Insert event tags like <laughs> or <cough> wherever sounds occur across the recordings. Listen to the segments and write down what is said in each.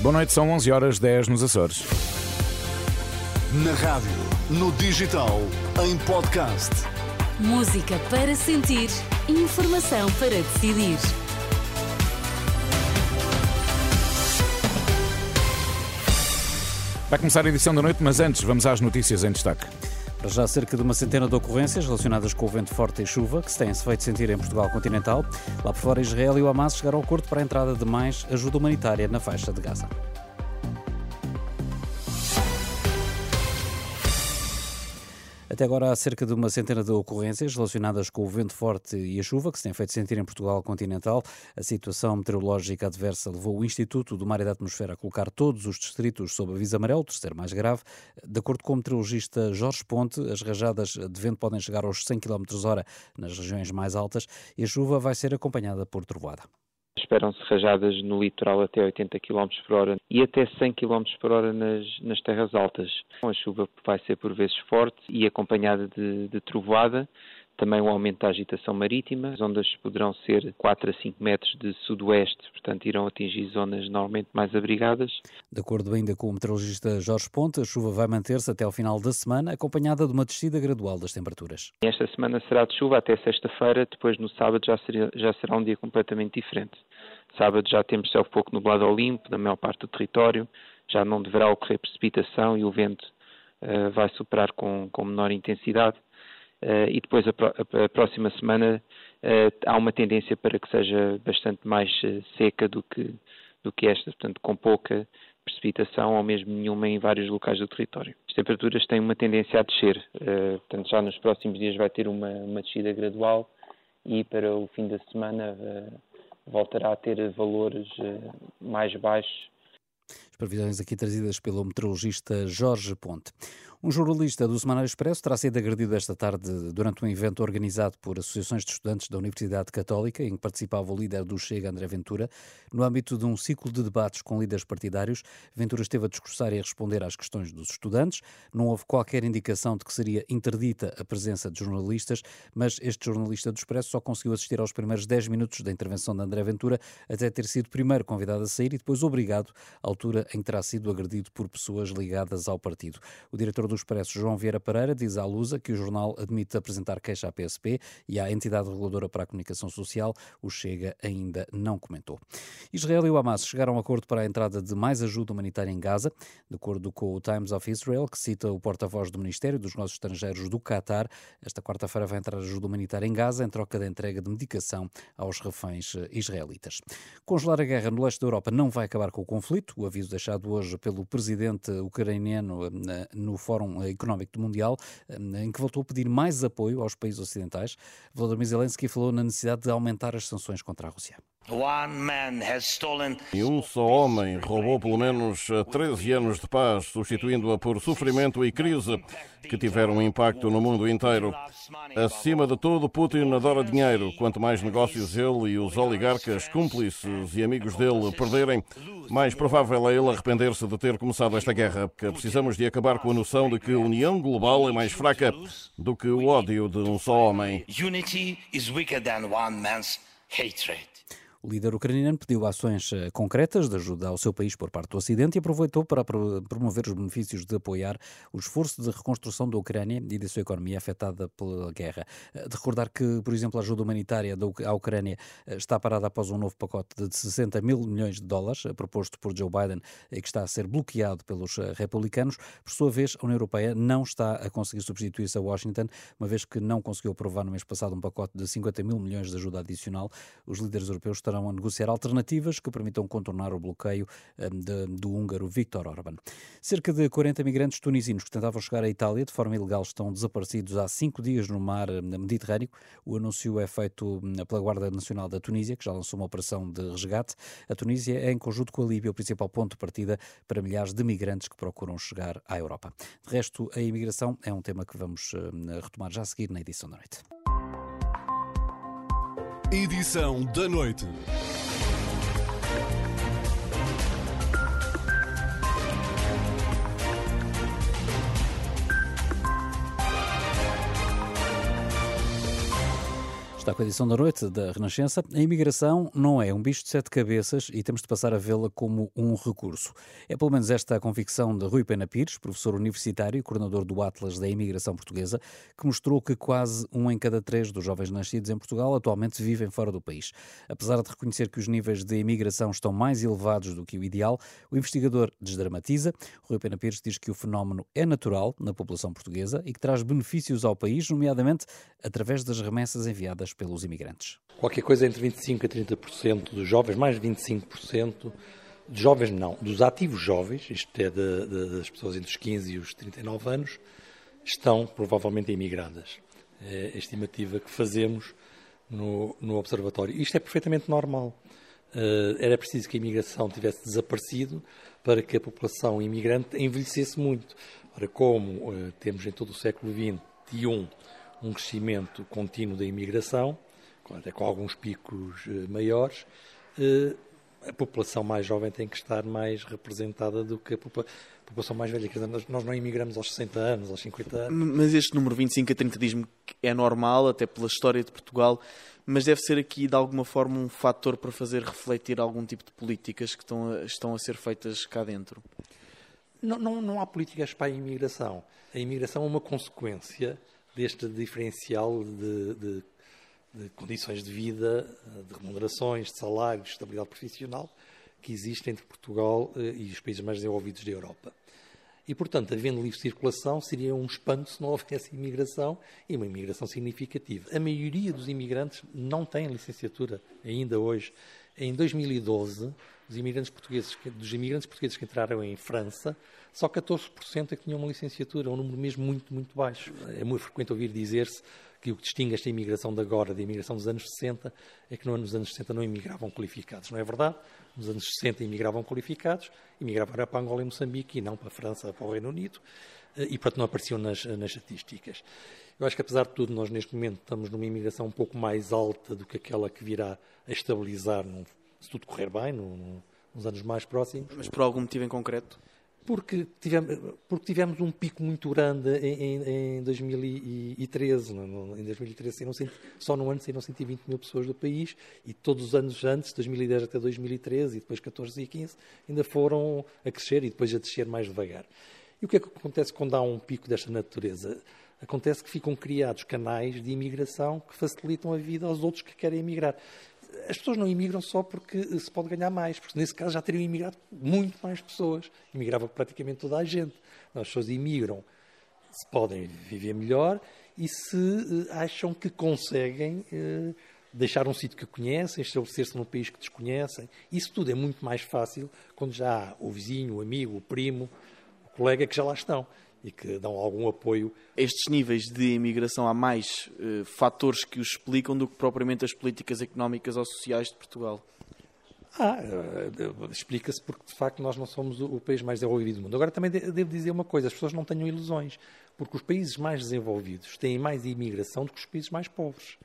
Boa noite, são 11 horas 10 nos Açores. Na rádio, no digital, em podcast. Música para sentir, informação para decidir. Vai começar a edição da noite, mas antes vamos às notícias em destaque. Para já cerca de uma centena de ocorrências relacionadas com o vento forte e chuva que se têm-se feito sentir em Portugal continental. Lá por fora, Israel e o Hamas chegaram ao acordo para a entrada de mais ajuda humanitária na faixa de Gaza. Até agora há cerca de uma centena de ocorrências relacionadas com o vento forte e a chuva que se tem feito sentir em Portugal continental. A situação meteorológica adversa levou o Instituto do Mar e da Atmosfera a colocar todos os distritos sob aviso amarelo, terceiro mais grave. De acordo com o meteorologista Jorge Ponte, as rajadas de vento podem chegar aos 100 km hora nas regiões mais altas e a chuva vai ser acompanhada por trovoada. Esperam-se rajadas no litoral até 80 km por hora e até 100 km por hora nas, nas terras altas. A chuva vai ser por vezes forte e acompanhada de, de trovoada também o aumento da agitação marítima. As ondas poderão ser 4 a 5 metros de sudoeste, portanto irão atingir zonas normalmente mais abrigadas. De acordo ainda com o meteorologista Jorge Ponte, a chuva vai manter-se até ao final da semana, acompanhada de uma descida gradual das temperaturas. Esta semana será de chuva até sexta-feira, depois no sábado já, seria, já será um dia completamente diferente. Sábado já temos céu pouco nublado ao limpo, na maior parte do território, já não deverá ocorrer precipitação e o vento uh, vai superar com, com menor intensidade. Uh, e depois a, a, próxima semana uh, há uma tendência para que seja bastante mais uh, seca do que, do que esta, portanto com pouca precipitação ou mesmo nenhuma em vários locais do território. As temperaturas têm uma tendência a descer, portanto já nos próximos dias vai ter uma, uma descida gradual e para o fim da semana voltará a ter valores mais baixos. As previsões aqui trazidas pelo meteorologista Jorge Ponte. Um jornalista do Semanário Expresso terá sido agredido esta tarde durante um evento organizado por associações de estudantes da Universidade Católica, em que participava o líder do Chega, André Ventura. No âmbito de um ciclo de debates com líderes partidários, Ventura esteve a discursar e a responder às questões dos estudantes. Não houve qualquer indicação de que seria interdita a presença de jornalistas, mas este jornalista do Expresso só conseguiu assistir aos primeiros 10 minutos da intervenção de André Ventura, até ter sido primeiro convidado a sair e depois obrigado, à altura em que terá sido agredido por pessoas ligadas ao partido. O diretor do Expresso, João Vieira Pereira, diz à Lusa que o jornal admite apresentar queixa à PSP e à entidade reguladora para a comunicação social, o Chega ainda não comentou. Israel e o Hamas chegaram a um acordo para a entrada de mais ajuda humanitária em Gaza, de acordo com o Times of Israel, que cita o porta-voz do Ministério dos Negócios Estrangeiros do Qatar. Esta quarta-feira vai entrar ajuda humanitária em Gaza em troca da entrega de medicação aos reféns israelitas. Congelar a guerra no leste da Europa não vai acabar com o conflito. O aviso deixado hoje pelo presidente ucraniano eh, no Fórum Fórum Económico Mundial, eh, em que voltou a pedir mais apoio aos países ocidentais. Volodymyr Zelensky falou na necessidade de aumentar as sanções contra a Rússia. E um só homem roubou pelo menos 13 anos de paz, substituindo-a por sofrimento e crise que tiveram um impacto no mundo inteiro. Acima de tudo, Putin adora dinheiro. Quanto mais negócios ele e os oligarcas, cúmplices e amigos dele perderem, mais provável é ele arrepender-se de ter começado esta guerra. Porque precisamos de acabar com a noção de que a união global é mais fraca do que o ódio de um só homem. Unity is weaker than one man's hatred. O líder ucraniano pediu ações eh, concretas de ajuda ao seu país por parte do Ocidente e aproveitou para promover os benefícios de apoiar o esforço de reconstrução da Ucrânia e da sua economia afetada pela guerra. Eh, de recordar que, por exemplo, a ajuda humanitária à Ucrânia eh, está parada após um novo pacote de 60 mil milhões de dólares proposto por Joe Biden e que está a ser bloqueado pelos republicanos. Por sua vez, a União Europeia não está a conseguir substituir-se a Washington, uma vez que não conseguiu aprovar no mês passado um pacote de 50 mil milhões de ajuda adicional. Os líderes europeus estarão a negociar alternativas que permitam contornar o bloqueio hum, de, do húngaro Viktor Orban. Cerca de 40 migrantes tunisinos que tentavam chegar à Itália de forma ilegal estão desaparecidos há cinco dias no mar hum, Mediterrâneo. O anúncio é feito hum, pela Guarda Nacional da Tunísia, que já lançou uma operação de resgate. A Tunísia é, em conjunto com a Líbia, o principal ponto de partida para milhares de migrantes que procuram chegar à Europa. De resto, a imigração é um tema que vamos retomar já a seguir na edição da noite. Edição da noite. Está com a edição da noite da Renascença. A imigração não é um bicho de sete cabeças e temos de passar a vê-la como um recurso. É pelo menos esta a convicção de Rui Pena Pires, professor universitário e coordenador do Atlas da Imigração Portuguesa, que mostrou que quase um em cada três dos jovens nascidos em Portugal atualmente vivem fora do país. Apesar de reconhecer que os níveis de imigração estão mais elevados do que o ideal, o investigador desdramatiza. Rui Pena Pires diz que o fenómeno é natural na população portuguesa e que traz benefícios ao país, nomeadamente através das remessas enviadas pelos imigrantes. Qualquer coisa entre 25% a 30% dos jovens, mais de 25%, de jovens não, dos ativos jovens, isto é, de, de, das pessoas entre os 15 e os 39 anos, estão provavelmente imigradas. É a estimativa que fazemos no, no Observatório. Isto é perfeitamente normal. Uh, era preciso que a imigração tivesse desaparecido para que a população imigrante envelhecesse muito. Ora, como uh, temos em todo o século XXI um crescimento contínuo da imigração, até com alguns picos eh, maiores, eh, a população mais jovem tem que estar mais representada do que a população mais velha. Nós não imigramos aos 60 anos, aos 50 anos. Mas este número 25 a 30 diz-me que é normal, até pela história de Portugal, mas deve ser aqui de alguma forma um fator para fazer refletir algum tipo de políticas que estão a, estão a ser feitas cá dentro. Não, não, não há políticas para a imigração. A imigração é uma consequência deste diferencial de, de, de, condições de vida, de remunerações, de salários, de estabilidade profissional que existe entre Portugal eh, e os países mais desenvolvidos da Europa. E, portanto, havendo livre circulação, seria um espanto se não <laughs> houvesse imigração e uma imigração significativa. A maioria dos imigrantes não tem licenciatura ainda hoje. Em 2012, os imigrantes portugueses, dos imigrantes portugueses que entraram em França, só 14% é que tinham uma licenciatura, um número mesmo muito, muito baixo. É muito frequente ouvir dizer-se que o que distingue esta imigração de agora da imigração dos anos 60 é que nos anos 60 não imigravam qualificados. Não é verdade? Nos anos 60 imigravam qualificados, imigravam para Angola e Moçambique e não para a França, para o Reino Unido, eh, e portanto não apareciam nas, nas estatísticas. Eu acho que apesar de tudo, nós neste momento estamos numa imigração um pouco mais alta do que aquela que virá a estabilizar, num, se tudo correr bem, num, nos anos mais próximos. Mas por algum motivo em concreto? porque tivemos, porque tivemos um pico muito grande em, em, em 2013. No, em 2013 saíram, só no ano saíram 120 mil pessoas do país e todos os anos antes, 2010 até 2013 e depois 14 e 15, ainda foram a crescer e depois a descer mais devagar. E o que é que acontece quando há um pico desta natureza? Acontece que ficam criados canais de imigração que facilitam a vida aos outros que querem emigrar as pessoas não imigram só porque se pode ganhar mais, porque nesse caso já teriam imigrado muito mais pessoas. Imigrava praticamente toda a gente. As pessoas imigram se podem viver melhor e se eh, acham que conseguem eh, deixar um sítio que conhecem, estabelecer-se num país que desconhecem. Isso tudo é muito mais fácil quando já há o vizinho, o amigo, o primo, o colega que já lá estão e que dão algum apoio. Estes níveis de imigração, há mais uh, fatores que os explicam do que propriamente as políticas económicas ou sociais de Portugal? Ah, uh, explica-se porque de facto nós não somos o, país mais desenvolvido do mundo. Agora também de, devo dizer uma coisa: as pessoas não tenham ilusões, porque os países mais desenvolvidos têm mais imigração do que os países mais pobres.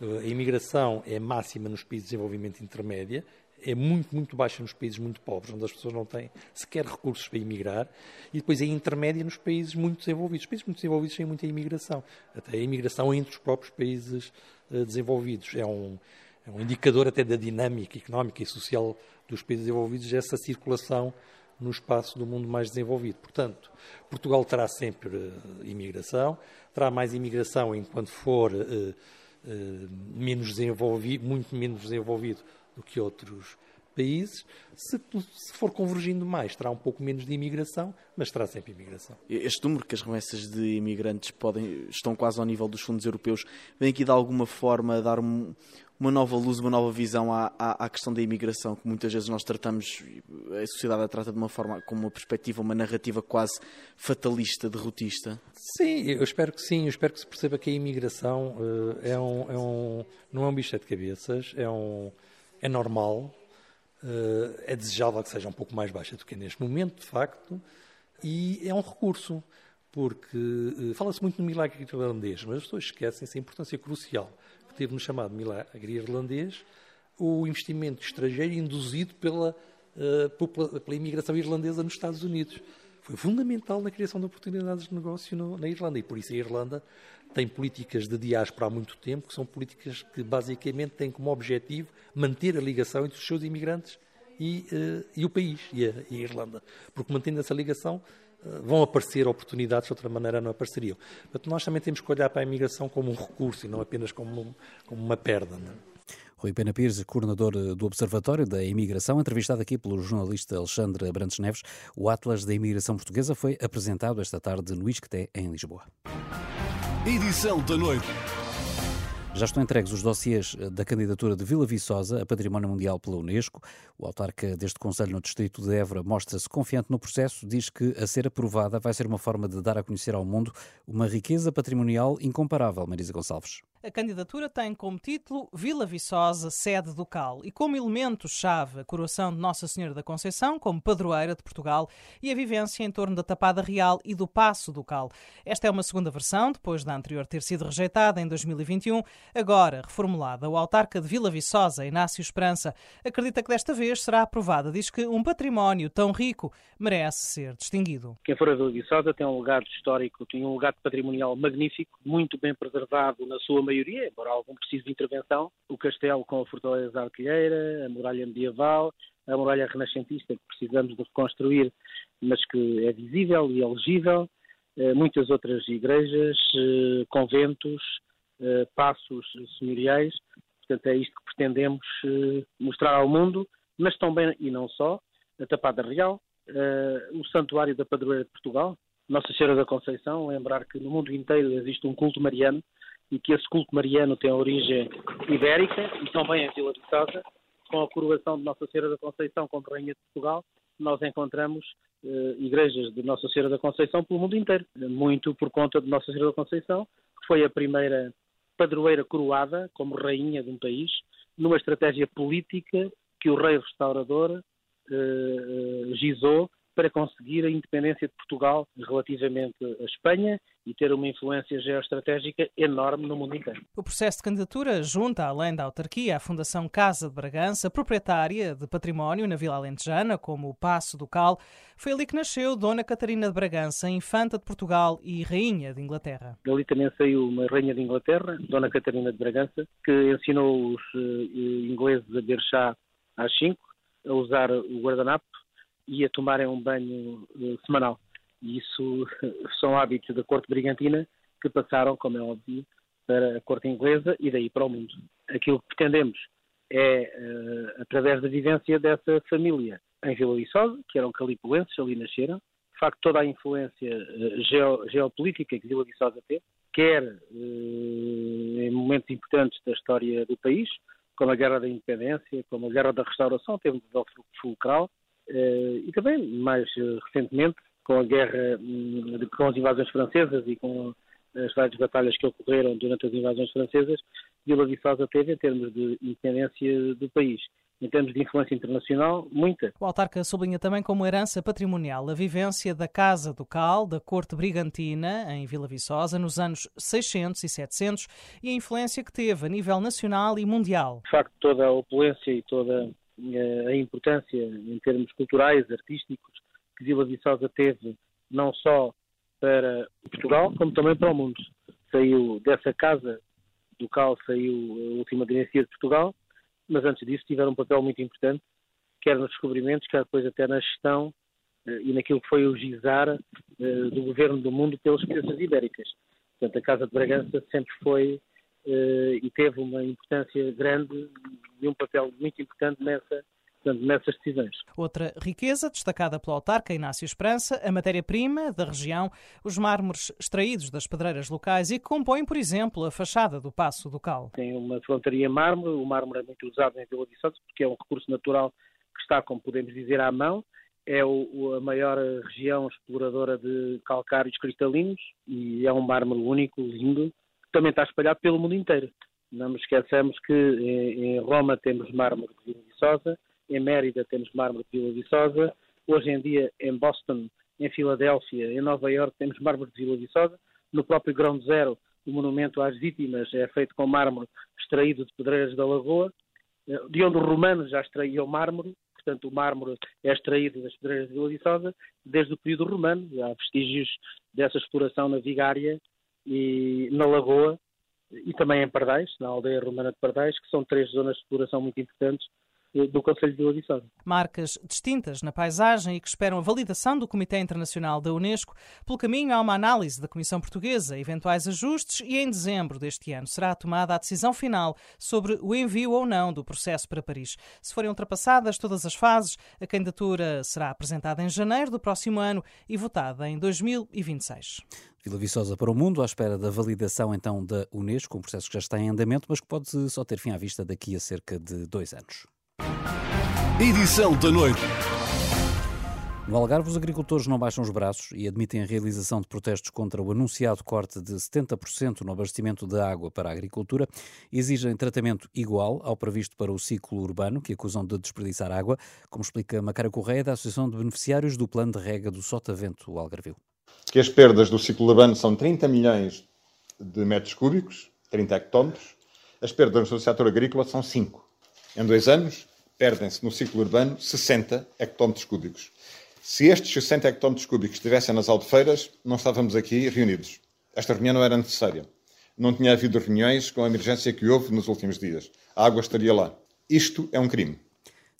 Uh, a imigração é máxima nos países de desenvolvimento intermédia, é muito, muito baixa nos países muito pobres, onde as pessoas não têm sequer recursos para emigrar, e depois é intermédia nos países muito desenvolvidos. Os países muito desenvolvidos têm muita imigração, até a imigração entre os próprios países uh, desenvolvidos. É um, é um indicador até da dinâmica económica e social dos países desenvolvidos, essa circulação no espaço do mundo mais desenvolvido. Portanto, Portugal terá sempre uh, imigração, terá mais imigração enquanto for uh, menos desenvolvido, muito menos desenvolvido do que outros países. Se, se, for convergindo mais, terá um pouco menos de imigração, mas terá sempre imigração. Este número que as remessas de imigrantes podem, estão quase ao nível dos fundos europeus, vem aqui de alguma forma dar um, uma nova luz, uma nova visão à, à, à, questão da imigração, que muitas vezes nós tratamos, a sociedade a trata de uma forma, com uma perspectiva, uma narrativa quase fatalista, derrotista? Sim, eu espero que sim, eu espero que se perceba que a imigração uh, é, um, é um, não é um bicho de cabeças, é um é normal, eh, é desejável que seja um pouco mais baixa do que é neste momento, de facto, e é um recurso, porque eh, fala-se muito no milagre irlandês, mas as pessoas esquecem-se a importância crucial que teve no chamado milagre irlandês o investimento estrangeiro induzido pela, eh, pela imigração irlandesa nos Estados Unidos foi fundamental na criação de oportunidades de negócio no, na Irlanda. E por isso a Irlanda tem políticas de diáspora há muito tempo, que são políticas que basicamente têm como objetivo manter a ligação entre os seus imigrantes e, uh, e o país, e a, e a, Irlanda. Porque mantendo essa ligação, uh, vão aparecer oportunidades de outra maneira não apareceriam. Portanto, nós também temos que olhar para a imigração como um recurso e não apenas como, um, como uma perda. É? Rui Pena Pires, coordenador eh, do Observatório da Imigração, entrevistado aqui pelo jornalista Alexandre Brandes Neves, o Atlas da Imigração Portuguesa foi apresentado esta tarde no Isqueté, em Lisboa. Edição da noite. Já estão entregues os dossiês eh, da candidatura de Vila Viçosa a Património Mundial pela Unesco. O autarca deste Conselho no Distrito de Évora mostra-se confiante no processo, diz que a ser aprovada vai ser uma forma de dar a conhecer ao mundo uma riqueza patrimonial incomparável, Marisa Gonçalves. A candidatura tem como título Vila Viçosa, sede do Cal, e como elemento-chave a coroação de Nossa Senhora da Conceição como padroeira de Portugal e a vivência em torno da Tapada Real e do Passo do Cal. Esta é uma segunda versão, depois da anterior ter sido rejeitada em 2021, agora reformulada. O autarca de Vila Viçosa, Inácio Esperança, acredita que desta vez será aprovada. Diz que um património tão rico merece ser distinguido. Quem for a Vila Viçosa tem um legado histórico, tem um legado patrimonial magnífico, muito bem preservado na sua maioria, embora algum precise de intervenção, o castelo com a fortaleza artilheira, a muralha medieval, a muralha renascentista que precisamos de reconstruir, mas que é visível e elegível, eh, muitas outras igrejas, eh, conventos, eh, passos senhoriais. Portanto, é isto que pretendemos mostrar ao mundo, mas também, e não só, a Tapada Real, o Santuário da Padroeira de Portugal, Nossa Senhora da Conceição, lembrar que no mundo inteiro existe um culto mariano e que esse culto mariano tem origem ibérica e também em Vila Viçosa, com a coroação de Nossa Senhora da Conceição como Rainha de Portugal, nós encontramos eh, igrejas de Nossa Senhora da Conceição pelo mundo inteiro, muito por conta de Nossa Senhora da Conceição, que foi a primeira padroeira coroada como rainha de um país, numa estratégia política que o rei restaurador eh, eh gizou para conseguir a independência de Portugal relativamente à Espanha e ter uma influência geoestratégica enorme no mundo inteiro. O processo de candidatura junta, além da autarquia, a Fundação Casa de Bragança, proprietária de património na Vila Alentejana, como o Passo do Cal. Foi ali que nasceu Dona Catarina de Bragança, infanta de Portugal e rainha de Inglaterra. Dali também saiu uma rainha de Inglaterra, Dona Catarina de Bragança, que ensinou os uh, ingleses a beber chá às 5, a usar o guardanapo e a tomarem um banho uh, semanal. E isso <laughs> são hábitos da corte brigantina que passaram, como é óbvio, para a corte inglesa e daí para o mundo. Aquilo que pretendemos é, uh, através da vivência dessa família em Vila Viçosa, que eram calipulenses, ali nasceram, de facto toda a influência uh, geo, geopolítica que Vila Viçosa teve, quer em momentos importantes da história do país, como a Guerra da Independência, como a Guerra da Restauração, teve um papel fulcral, e também, mais eh, recentemente, com a guerra, hum, com as invasões francesas e com as várias batalhas que ocorreram durante as invasões francesas, Vila Viçosa teve em termos de independência do país. Em termos de influência internacional, muita. O autarca sublinha também como herança patrimonial a vivência da Casa do Cal, da corte brigantina, em Vila Viçosa, nos anos 600 e 700, e a influência que teve a nível nacional e mundial. De facto, toda a opulência e toda a importância em termos culturais, artísticos, que Vila Viçosa teve não só para Portugal, como também para o mundo. Saiu dessa casa do qual saiu a última dinastia de Portugal, mas antes disso tiveram um papel muito importante, quer nos descobrimentos, quer depois até na gestão eh, e naquilo que foi o gizar eh, do governo do mundo pelas potências ibéricas. Portanto, a Casa de Bragança sempre foi eh, e teve uma importância grande e um papel muito importante nessa, portanto, nessas decisões. Outra riqueza destacada pelo autarca Inácio Esperança, a matéria-prima da região, os mármores extraídos das pedreiras locais e que compõem, por exemplo, a fachada do Passo do Cal. Tem uma frontaria mármore, o mármore é muito usado em Vila Viçosa porque é um recurso natural que está, como podemos dizer, à mão. É o, a maior região exploradora de calcários cristalinos e é um mármore único, lindo, também está espalhado pelo mundo inteiro. Não nos esqueçamos que em Roma temos mármore de Vila Viçosa, em Mérida temos mármore de Vila Viçosa, hoje em dia em Boston, em Filadélfia, em Nova Iorque temos mármore de Vila Viçosa, no próprio Ground Zero o monumento às vítimas é feito com mármore extraído de pedreiras da Lagoa, de onde os romanos já extraíam mármore, portanto o mármore é extraído das pedreiras de Vila Viçosa desde o período romano. Há vestígios dessa exploração na Vigária e na Lagoa e também em Pardais, na aldeia romana de Pardais, que são três zonas de exploração muito importantes do Conselho de Vila Viçosa. Marcas distintas na paisagem e que esperam a validação do Comitê Internacional da Unesco. Pelo caminho, há uma análise da Comissão Portuguesa, eventuais ajustes e em dezembro deste ano será tomada a decisão final sobre o envio ou não do processo para Paris. Se forem ultrapassadas todas as fases, a candidatura será apresentada em janeiro do próximo ano e votada em 2026. Vila Viçosa para o mundo, à espera da validação então da Unesco, um processo que já está em andamento, mas que pode só ter fim à vista daqui a cerca de dois anos. Edição da noite. No Algarve, os agricultores não baixam os braços e admitem a realização de protestos contra o anunciado corte de 70% no abastecimento de água para a agricultura. Exigem tratamento igual ao previsto para o ciclo urbano, que acusam de desperdiçar água, como explica Macara Correia, da Associação de Beneficiários do Plano de Rega do Sotavento, o Algarvio. Que as perdas do ciclo urbano são 30 milhões de metros cúbicos, 30 hectómetros. As perdas no setor agrícola são 5. Em dois anos, perdem-se no ciclo urbano 60 hectómetros cúbicos. Se estes 60 hectómetros cúbicos estivessem nas albufeiras, não estávamos aqui reunidos. Esta reunião não era necessária. Não tinha havido reuniões com a emergência que houve nos últimos dias. A água estaria lá. Isto é um crime.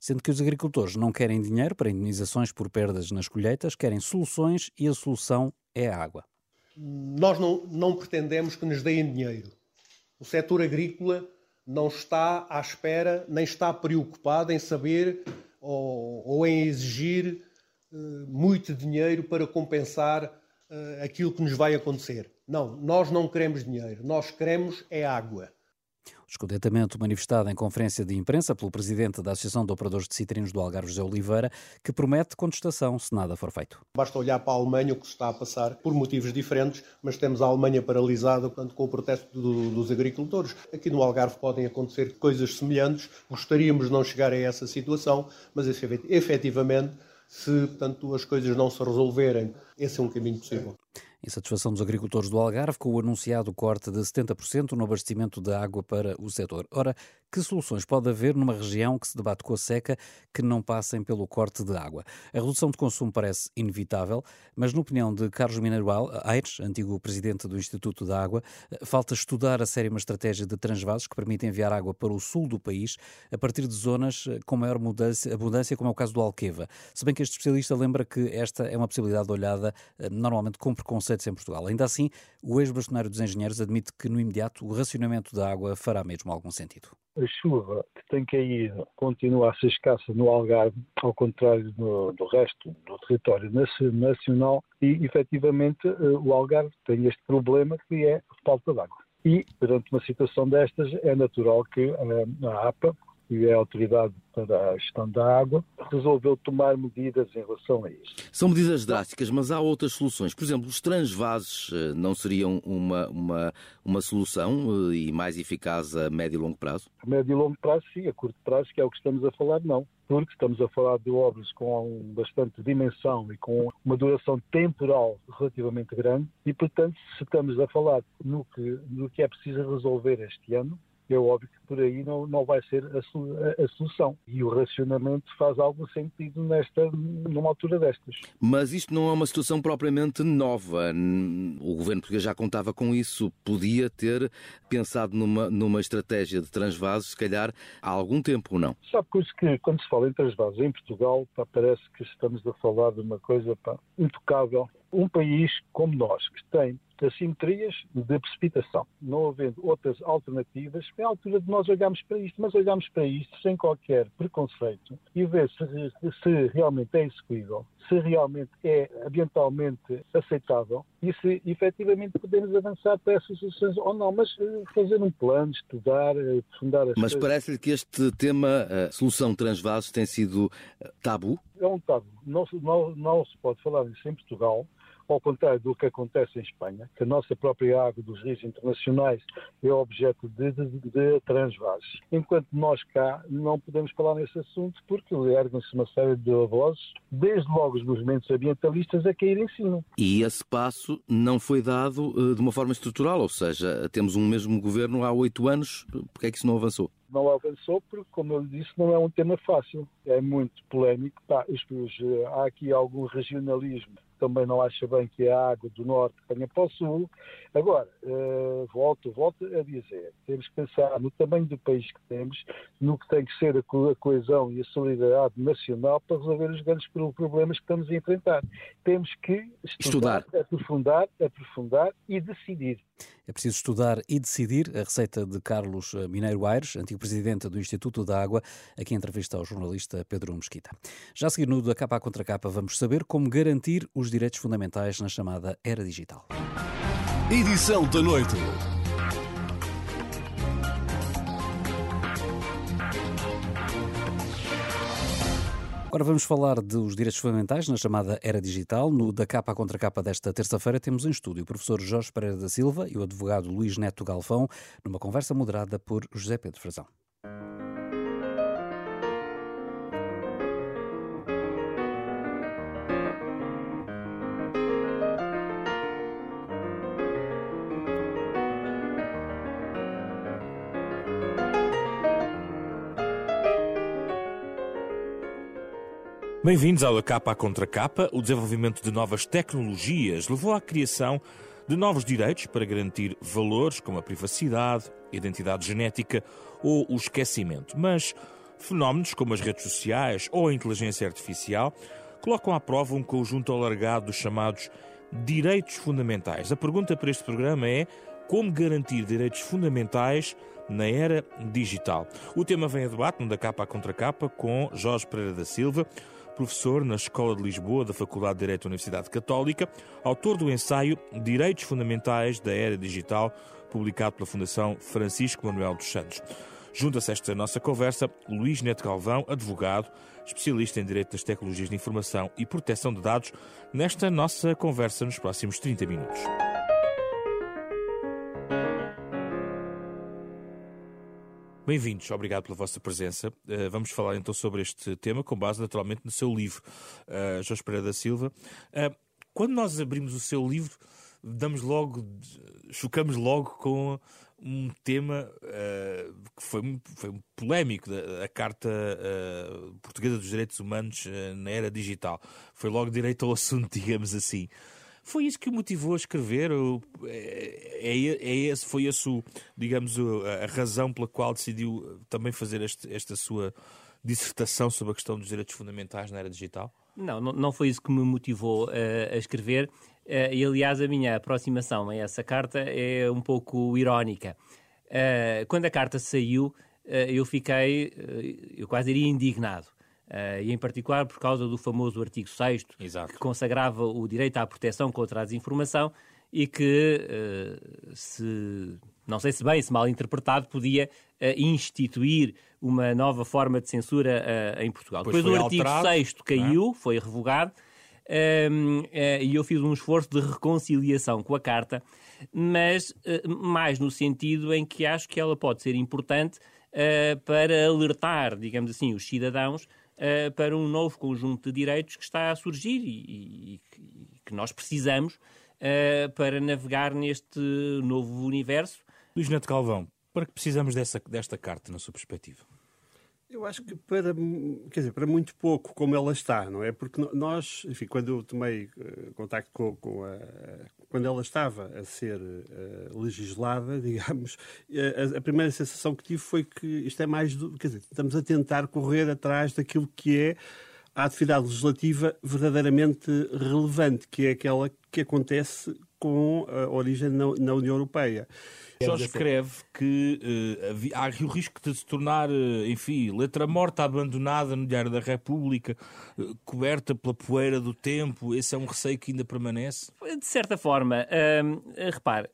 Sendo que os agricultores não querem dinheiro para indenizações por perdas nas colheitas, querem soluções e a solução é a água. Nós não, não pretendemos que nos deem dinheiro. O setor agrícola não está à espera, nem está preocupado em saber ou, ou em exigir uh, muito dinheiro para compensar uh, aquilo que nos vai acontecer. Não, nós não queremos dinheiro, nós queremos é água. Descontentamento manifestado em conferência de imprensa pelo presidente da Associação de Operadores de Citrinos do Algarve, José Oliveira, que promete contestação se nada for feito. Basta olhar para a Alemanha, o que se está a passar, por motivos diferentes, mas temos a Alemanha paralisada portanto, com o protesto do, dos agricultores. Aqui no Algarve podem acontecer coisas semelhantes, gostaríamos de não chegar a essa situação, mas efetivamente, se portanto, as coisas não se resolverem, esse é um caminho possível. Insatisfação dos agricultores do Algarve com o anunciado corte de 70% no abastecimento de água para o setor. Ora, que soluções pode haver numa região que se debate com a seca que não passem pelo corte de água? A redução de consumo parece inevitável, mas na opinião de Carlos Mineiro Aires, antigo presidente do Instituto da Água, falta estudar a série uma estratégia de transvasos que permite enviar água para o sul do país a partir de zonas com maior mudança, abundância, como é o caso do Alqueva. Se bem que este especialista lembra que esta é uma possibilidade olhada eh, normalmente com preconceitos em Portugal. Ainda assim, o ex-bastonário dos engenheiros admite que no imediato o racionamento da água fará mesmo algum sentido a chuva que tem caído continua a ser escassa no Algarve, ao contrário do, do resto do território nacional, e efetivamente eh, o Algarve tem este problema que é falta de água. E, perante uma situação destas, é natural que eh, a APA, que é a autoridade para a gestão da água, resolveu tomar medidas em relação a isso. São medidas drásticas, mas há outras soluções. Por exemplo, os transvases eh, não seriam uma, uma, uma solução eh, e mais eficaz a médio e longo prazo? A médio e longo prazo, sim. A curto prazo, que é o que estamos a falar, não. Porque estamos a falar de obras com bastante dimensão e com uma duração temporal relativamente grande e, portanto, se estamos a falar no que, no que é preciso resolver este ano, é óbvio que por aí não, não vai ser a, a, solução. E o racionamento faz algum sentido nesta, numa altura destas. Mas isto não é uma situação propriamente nova. O governo português já contava com isso. Podia ter pensado numa, numa estratégia de transvasos, se calhar, há algum tempo ou não? Sabe que quando se fala em transvasos em Portugal, pá, parece que estamos a falar de uma coisa pá, intocável. Um país como nós, que tem assimetrias de precipitação. Não havendo outras alternativas, é a altura de nós olharmos para isto, mas olharmos para isto sem qualquer preconceito e ver se, se realmente é execuível, se realmente é ambientalmente aceitável e se efetivamente podemos avançar para essas soluções ou não, mas eh, fazer um plano, estudar, eh, aprofundar as Mas parece-lhe que este tema, a solução transvasos, tem sido eh, tabu? É um tabu. Não, não, não se pode falar nisso em Portugal ao contrário do que acontece em Espanha, que a nossa própria água dos rios internacionais é objeto de, de, de transvases. Enquanto nós cá não podemos falar nesse assunto porque erguem-se uma série de vozes, desde logo os movimentos ambientalistas, a cair em cima. E esse passo não foi dado uh, de uma forma estrutural, ou seja, temos um mesmo governo há oito anos, porque é que isso não avançou? não avançou porque, como eu disse, não é um tema fácil. É muito polémico. Pá, há aqui algum regionalismo também não acha bem que a água do norte venha para o sul. Agora, uh, volto, volto a dizer, temos que pensar no tamanho do país que temos, no que tem que ser a, co a coesão e a solidariedade nacional para resolver os grandes problemas que estamos a enfrentar. Temos que estudar, estudar. aprofundar, aprofundar e decidir. É preciso estudar e decidir a receita de Carlos eh, Mineiro Aires, antigo presidente do Instituto da Água, aqui em entrevista ao jornalista Pedro Mesquita. Já a seguir no da capa à contra capa vamos saber como garantir os direitos fundamentais na chamada era digital. Edição da noite. Agora vamos falar dos direitos fundamentais na chamada Era Digital. No Da Capa Contra Capa desta terça-feira temos em estúdio o professor Jorge Pereira da Silva e o advogado Luís Neto Galvão, numa conversa moderada por José Pedro Frazão. Bem-vindos ao Capa Contra Capa. O desenvolvimento de novas tecnologias levou à criação de novos direitos para garantir valores como a privacidade, identidade genética ou o esquecimento. Mas fenómenos como as redes sociais ou a inteligência artificial colocam à prova um conjunto alargado dos chamados direitos fundamentais. A pergunta para este programa é como garantir direitos fundamentais na era digital. O tema vem a debate no da capa contra capa com Jorge Pereira da Silva, professor na Escola de Lisboa da Faculdade de Direito da Universidade Católica, autor do ensaio Direitos Fundamentais da Era Digital, publicado pela Fundação Francisco Manuel dos Santos. Junta-se a esta nossa conversa Luís Neto Galvão, advogado, especialista em Direito das Tecnologias de Informação e Proteção de Dados, nesta nossa conversa nos próximos 30 minutos. Bem-vindos, obrigado pela vossa presença. Uh, vamos falar então sobre este tema, com base naturalmente no seu livro, uh, Jorge Pereira da Silva. Uh, quando nós abrimos o seu livro, damos logo, chocamos logo com um tema uh, que foi, foi polémico, a Carta uh, Portuguesa dos Direitos Humanos uh, na Era Digital. Foi logo direito ao assunto, <laughs> digamos assim. Foi isso que o motivou a escrever? É, é, é esse, foi esse, digamos, a razão pela qual decidiu também fazer este, esta sua dissertação sobre a questão dos direitos fundamentais na era digital? Não, não foi isso que me motivou uh, a escrever. Uh, e, aliás, a minha aproximação a essa carta é um pouco irónica. Uh, quando a carta saiu, eu fiquei, eu quase iria indignado. Uh, e em particular por causa do famoso artigo 6 que consagrava o direito à proteção contra a desinformação e que, uh, se, não sei se bem, se mal interpretado, podia uh, instituir uma nova forma de censura em Portugal. Pois Depois o artigo alterado, 6 é? caiu, é? foi revogado, ehm, e eu fiz um esforço de reconciliação com a Carta, mas mais no sentido em que acho que ela pode ser importante para alertar, digamos assim, os cidadãos uh, para um novo conjunto de direitos que está a surgir e, e, e que nós precisamos uh, para navegar neste novo universo. Luís Neto Calvão, para que precisamos dessa, desta carta, na sua perspectiva? Eu acho que para, quer dizer, para muito pouco como ela está, não é? Porque nós, enfim, quando eu tomei uh, contacto com, com a, quando ela estava a ser uh, legislada, <laughs> digamos, uh, a, a, primeira sensação que tive foi que isto é mais do, quer dizer, estamos a tentar correr atrás daquilo que é a atividade legislativa verdadeiramente relevante, que é aquela que acontece com a origem na, na União Europeia. Jorge escreve que uh, há o risco de se tornar, uh, enfim, letra morta abandonada no Diário da República, uh, coberta pela poeira do tempo. Esse é um receio que ainda permanece? De certa forma, repare,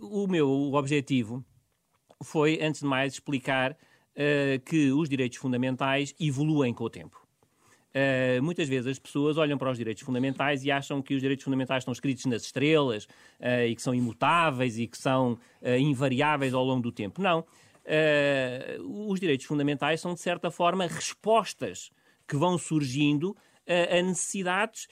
o meu objetivo foi, antes de mais, explicar que os direitos fundamentais evoluem com o tempo. Uh, muitas vezes as pessoas olham para os direitos fundamentais e acham que os direitos fundamentais estão escritos nas estrelas uh, e que são imutáveis e que são uh, invariáveis ao longo do tempo. Não. os direitos fundamentais são, de certa forma, respostas que vão surgindo a necessidades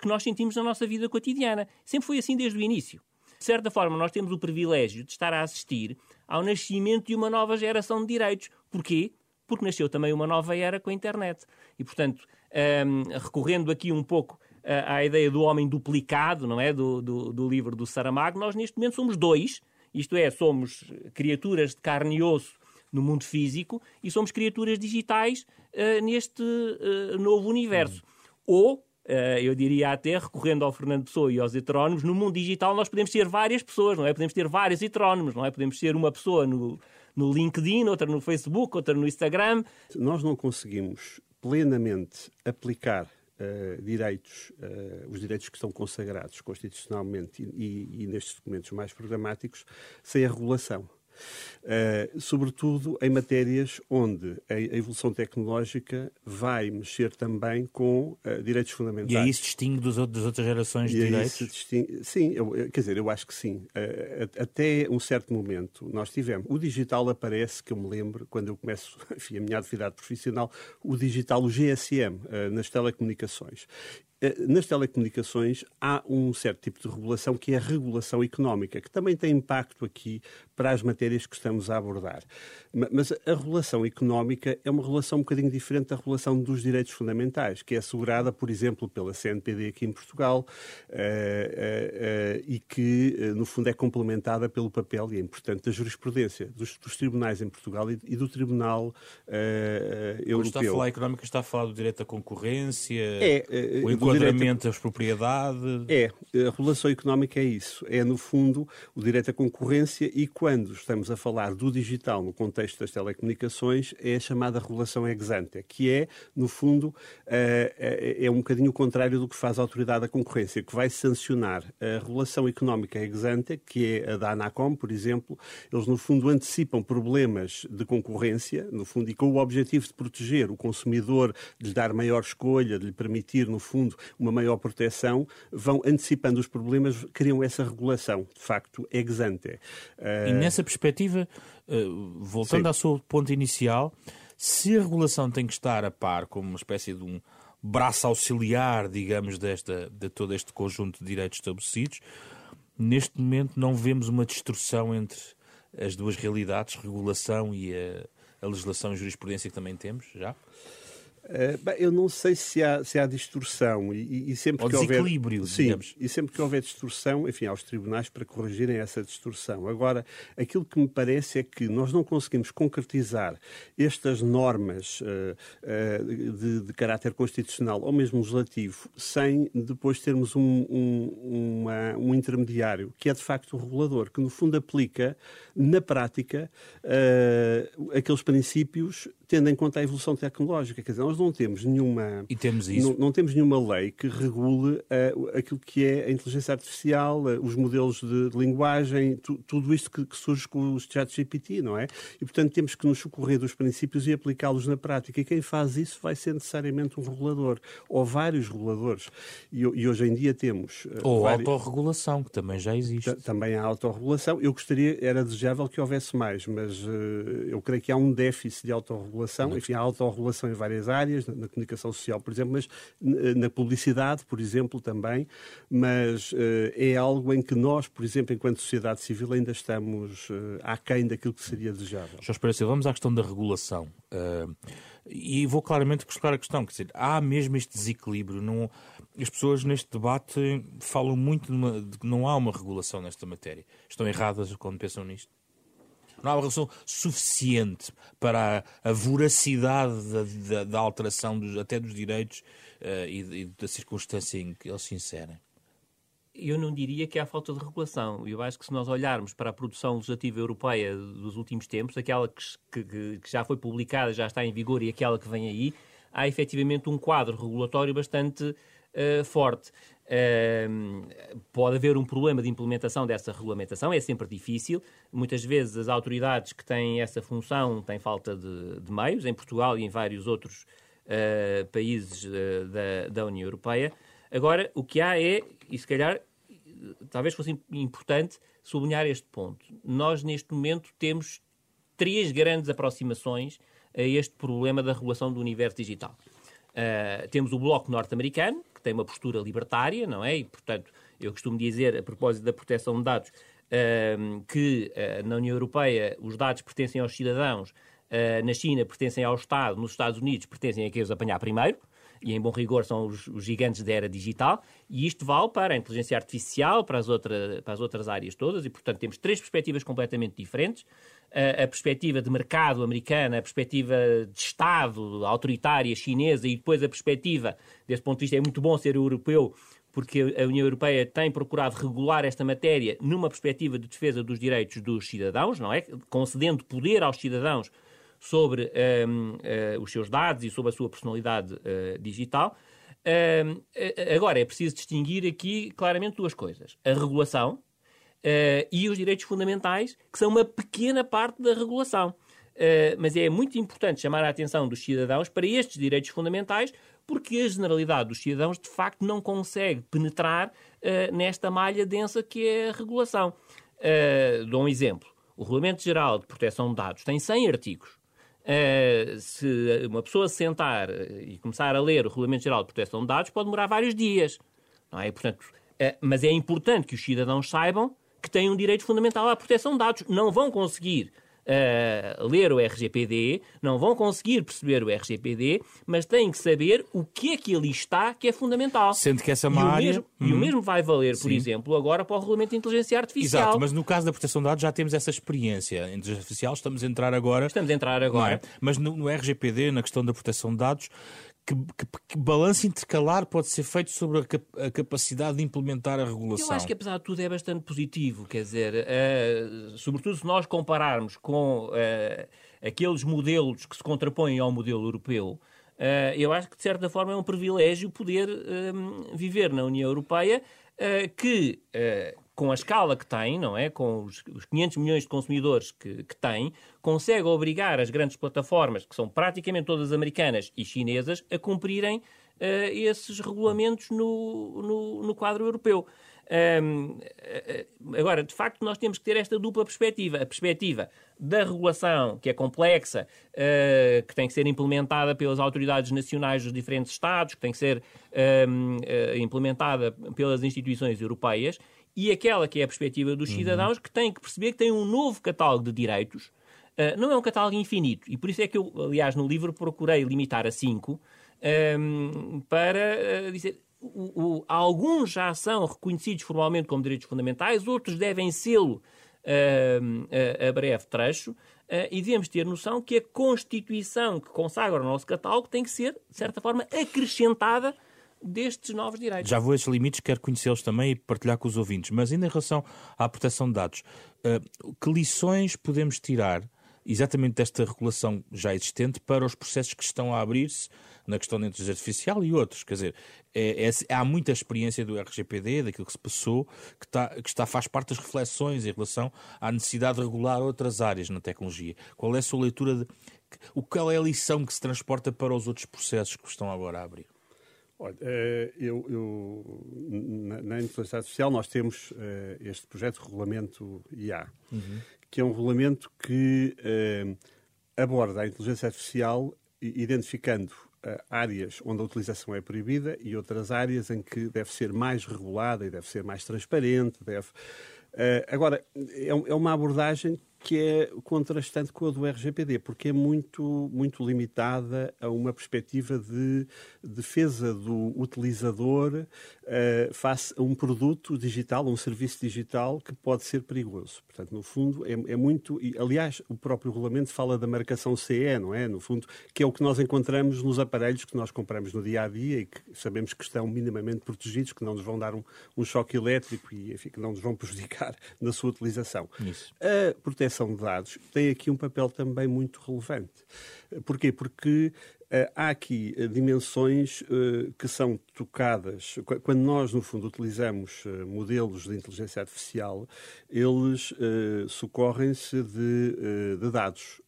que nós sentimos na nossa vida cotidiana. Sempre foi assim desde o início. De certa forma, nós temos o privilégio de estar a assistir ao nascimento de uma nova geração de direitos. Porquê? Porque nasceu também uma nova era com a internet. E, portanto, um, recorrendo aqui um pouco uh, à ideia do homem duplicado, não é? Do, do, do livro do Saramago, nós neste momento somos dois, isto é, somos criaturas de carne e osso no mundo físico e somos criaturas digitais uh, neste uh, novo universo. Ou, uh, eu diria até, recorrendo ao Fernando Pessoa e aos heterónimos, no mundo digital nós podemos ser várias pessoas, não é? Podemos ter vários heterónimos, não é? Podemos ser uma pessoa no, no LinkedIn, outra no Facebook, outra no Instagram. Nós não conseguimos plenamente aplicar Uh, direitos, uh, os direitos que estão consagrados constitucionalmente e, e, e, nestes documentos mais programáticos, sem a regulação. Uh, sobretudo em matérias onde a, evolução tecnológica vai mexer também com uh, direitos fundamentais. E aí se distingue dos outros, das outras gerações de e direitos? Distingue, sim, eu, quer dizer, eu acho que sim. Uh, até um certo momento nós tivemos. O digital aparece, que eu me lembro, quando eu começo <laughs> enfim, a minha atividade profissional, o digital, o GSM, nas telecomunicações. Eh, nas telecomunicações há um certo tipo de regulação que é a regulação económica, que também tem impacto aqui para as matérias que estamos a abordar. Mas a regulação económica é uma regulação um bocadinho diferente da regulação dos direitos fundamentais, que é assegurada, por exemplo, pela CNPD aqui em Portugal uh, uh, uh, e que, no fundo, é complementada pelo papel e é importante da jurisprudência dos, dos tribunais em Portugal e, e do Tribunal Europeu. Quando está a falar económica, está a falar do direito à concorrência, é, o enquadramento das propriedades? É, a regulação económica é isso. É, no fundo, o direito à concorrência e quando estamos a falar do digital no contexto das telecomunicações, é a chamada regulação ex ante, que é, no fundo, é, é um bocadinho o contrário do que faz a autoridade da concorrência, que vai sancionar a regulação económica ex ante, que é a da ANACOM, por exemplo. Eles, no fundo, antecipam problemas de concorrência, no fundo, e com o objetivo de proteger o consumidor, de lhe dar maior escolha, de lhe permitir, no fundo, uma maior proteção, vão antecipando os problemas, criam essa regulação, de facto, ex ante. E nessa perspectiva, eh, voltando Sim. ao seu ponto inicial, se a regulação tem que estar a par como uma espécie de um braço auxiliar, digamos, desta, de todo este conjunto de direitos estabelecidos, neste momento não vemos uma distorção entre as duas realidades, regulação e a, a legislação e jurisprudência que também temos, já? Uh, bem, eu não sei se há, se há distorção e, e sempre Ou que houver sim, digamos. e sempre que houver distorção, enfim, aos tribunais para corrigirem essa distorção. Agora, aquilo que me parece é que nós não conseguimos concretizar estas normas uh, uh, de, de, caráter constitucional ou mesmo legislativo sem depois termos um, um, uma, um intermediário que é de facto o regulador, que no fundo aplica na prática aqueles princípios tendo em conta a evolução tecnológica. Quer dizer, nós não temos nenhuma. E temos isso. Não, não temos nenhuma lei que regule uh, aquilo que é a inteligência artificial, uh, os modelos de, de linguagem, tu, tudo isto que, que, surge com os chats GPT, não é? E, portanto, temos que nos socorrer dos princípios e aplicá-los na prática. E quem faz isso vai ser necessariamente um regulador, ou vários reguladores. E, e hoje em dia temos. Uh, ou vários... autorregulação, que também já existe. Também há autorregulação. Eu gostaria, era desejável que houvesse mais, mas eu creio que há um déficit de autorregulação autorregulação, enfim, há autorregulação em várias áreas, na, na, comunicação social, por exemplo, mas na publicidade, por exemplo, também, mas uh, é algo em que nós, por exemplo, enquanto sociedade civil, ainda estamos uh, aquém daquilo que seria desejável. Jorge Pereira vamos à questão da regulação. Uh, e vou claramente colocar a questão, quer dizer, há mesmo este desequilíbrio, não, as pessoas neste debate falam muito de que não há uma regulação nesta matéria. Estão erradas quando pensam nisto? Não há uma relação suficiente para a, a voracidade da, da, da alteração dos, até dos direitos uh, e, e, da circunstância em que eles se inserem. Eu não diria que há falta de regulação. Eu acho que se nós olharmos para a produção legislativa europeia dos últimos tempos, aquela que, que, que já foi publicada, já está em vigor e aquela que vem aí, há efetivamente um quadro regulatório bastante uh, forte. Pode haver um problema de implementação dessa regulamentação, é sempre difícil. Muitas vezes as autoridades que têm essa função têm falta de, de meios, em Portugal e em vários outros uh, países uh, da, da União Europeia. Agora, o que há é, e se calhar talvez fosse importante sublinhar este ponto. Nós, neste momento, temos três grandes aproximações a este problema da regulação do universo digital. Uh, temos o Bloco Norte-Americano, tem uma postura libertária, não é? E, portanto, eu costumo dizer, a propósito da proteção de dados, que na União Europeia os dados pertencem aos cidadãos, na China pertencem ao Estado, nos Estados Unidos pertencem a quem os apanhar primeiro e em bom rigor são os, os, gigantes da era digital, e isto vale para a inteligência artificial, para as, outra, para as outras áreas todas, e portanto temos três perspectivas completamente diferentes. A, perspectiva de mercado americana, a perspectiva de Estado autoritária chinesa e depois a perspectiva, desse ponto de vista, é muito bom ser europeu, porque a União Europeia tem procurado regular esta matéria numa perspectiva de defesa dos direitos dos cidadãos, não é? Concedendo poder aos cidadãos sobre um, uh, eh, os seus dados e sobre a sua personalidade uh, digital. Uh, agora, é preciso distinguir aqui claramente duas coisas: a regulação e os direitos fundamentais, que são uma pequena parte da regulação. mas é muito importante chamar a atenção dos cidadãos para estes direitos fundamentais, porque a generalidade dos cidadãos, de facto, não consegue penetrar nesta malha densa que é a regulação. dou um exemplo. O Regulamento Geral de Proteção de Dados tem 100 artigos. Uh, se uma pessoa se sentar e começar a ler o Regulamento Geral de Proteção de Dados, pode demorar vários dias. Não é? Portanto, uh, mas é importante que os cidadãos saibam que têm um direito fundamental à proteção de dados. Não vão conseguir uh, ler o RGPD, não vão conseguir perceber o RGPD, mas têm que saber o que é que ali está que é fundamental. Sendo que essa é uma e área... O mesmo, hum. E o mesmo vai valer, por Sim. exemplo, agora para o Regulamento de Inteligência Artificial. Exato, mas no caso da proteção de dados já temos essa experiência. Em inteligência artificial estamos a entrar agora... Estamos a entrar agora. É? Mas no, no RGPD, na questão da proteção de dados, que, que, que, balanço intercalar pode ser feito sobre a, cap a, capacidade de implementar a regulação? Eu acho que, apesar de tudo, é bastante positivo. Quer dizer, uh, sobretudo se nós compararmos com uh, aqueles modelos que se contrapõem ao modelo europeu, uh, eu acho que, de certa forma, é um privilégio poder viver na União Europeia que com a escala que tem, não é? Com os, os 500 milhões de consumidores que, que, tem, consegue obrigar as grandes plataformas, que são praticamente todas americanas e chinesas, a cumprirem uh, esses regulamentos no, no, no quadro europeu. Um, agora, de facto, nós temos que ter esta dupla perspectiva. A perspectiva da regulação, que é complexa, uh, que tem que ser implementada pelas autoridades nacionais dos diferentes Estados, que tem que ser um, uh, implementada pelas instituições europeias, e aquela que é a perspectiva dos cidadãos, que têm que perceber que têm um novo catálogo de direitos. Uh, não é um catálogo infinito, e por isso é que eu, aliás, no livro procurei limitar a cinco um, para uh, dizer. O, o, alguns já são reconhecidos formalmente como direitos fundamentais, outros devem sê-lo uh, a breve trecho, e devemos ter noção que a Constituição que consagra o nosso catálogo tem que ser, de certa forma, acrescentada destes novos direitos. Já vou a estes limites, quero conhecê-los também e partilhar com os ouvintes. Mas ainda em relação à proteção de dados, uh, que lições podemos tirar exatamente desta regulação já existente para os processos que estão a abrir-se na questão da inteligência artificial e outros? Quer dizer, é, é, há muita experiência do RGPD, daquilo que se passou, que, está, que está, faz parte das reflexões em relação à necessidade de regular outras áreas na tecnologia. Qual é a sua leitura de. O, qual é a lição que se transporta para os outros processos que estão agora a abrir? Olha, eu, eu, na, inteligência artificial nós temos uh, este projeto de regulamento IA, uhum. que é um regulamento que uh, aborda a inteligência artificial identificando uh, áreas onde a utilização é proibida e outras áreas em que deve ser mais regulada e deve ser mais transparente. Deve... agora, é, é uma abordagem que é contrastante com a do RGPD, porque é muito, muito limitada a uma perspectiva de defesa do utilizador uh, face a um produto digital, um serviço digital que pode ser perigoso. Portanto, no fundo, é, é muito. E, aliás, o próprio regulamento fala da marcação CE, não é? No fundo, que é o que nós encontramos nos aparelhos que nós compramos no dia a dia e que sabemos que estão minimamente protegidos, que não nos vão dar um, um choque elétrico e enfim, que não nos vão prejudicar <laughs> na sua utilização. Isso. A proteção proteção de dados tem aqui um papel também muito relevante. Porquê? Porque uh, há aqui uh, dimensões uh, que são tocadas. Quando nós, no fundo, utilizamos modelos de inteligência artificial, eles socorrem-se de, de, dados.